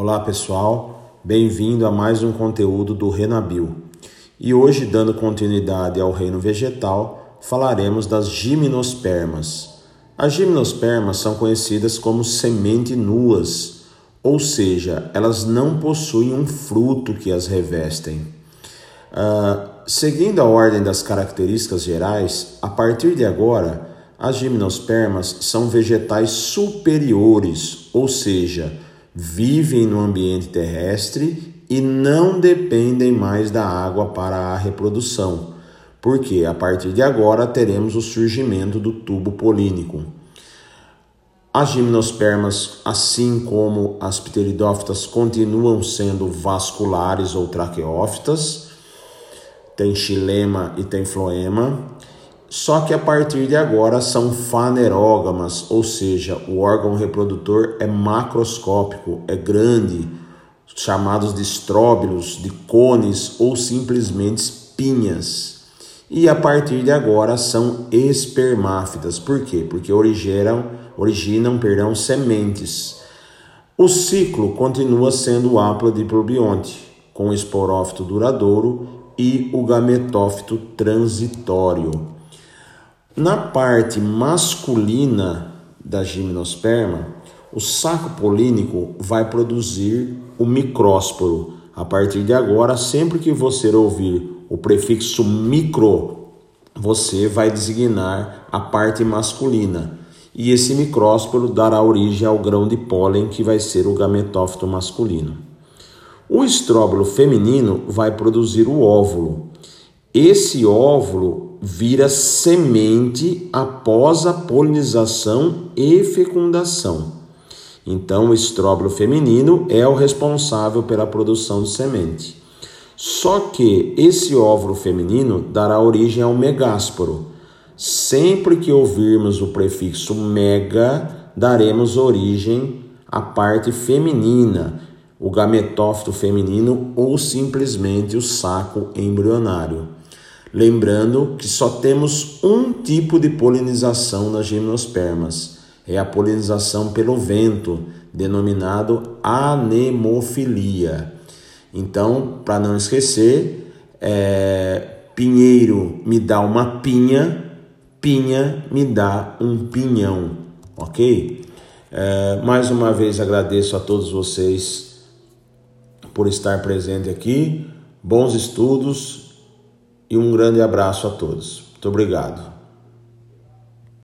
Olá pessoal, bem-vindo a mais um conteúdo do Renabil. E hoje, dando continuidade ao reino vegetal, falaremos das gimnospermas. As gimnospermas são conhecidas como semente nuas, ou seja, elas não possuem um fruto que as revestem. Uh, seguindo a ordem das características gerais, a partir de agora, as gimnospermas são vegetais superiores, ou seja, vivem no ambiente terrestre e não dependem mais da água para a reprodução, porque a partir de agora teremos o surgimento do tubo polínico. As gimnospermas, assim como as pteridófitas, continuam sendo vasculares ou traqueófitas, tem xilema e tem floema, só que a partir de agora são fanerógamas, ou seja, o órgão reprodutor é macroscópico, é grande, chamados de estróbilos, de cones ou simplesmente pinhas. E a partir de agora são espermáfidas. Por quê? Porque originam, originam perdão, sementes. O ciclo continua sendo o aplodiprobionte, com esporófito duradouro e o gametófito transitório. Na parte masculina da gimnosperma, o saco polínico vai produzir o micrósporo. A partir de agora, sempre que você ouvir o prefixo micro, você vai designar a parte masculina. E esse micrósporo dará origem ao grão de pólen que vai ser o gametófito masculino. O estróbilo feminino vai produzir o óvulo. Esse óvulo vira semente após a polinização e fecundação. Então, o estróbilo feminino é o responsável pela produção de semente. Só que esse óvulo feminino dará origem ao megásporo. Sempre que ouvirmos o prefixo mega, daremos origem à parte feminina, o gametófito feminino ou simplesmente o saco embrionário. Lembrando que só temos um tipo de polinização nas gimnospermas, é a polinização pelo vento, denominado anemofilia. Então, para não esquecer, é, pinheiro me dá uma pinha, pinha me dá um pinhão, ok? É, mais uma vez agradeço a todos vocês por estar presente aqui. Bons estudos e um grande abraço a todos. Muito obrigado.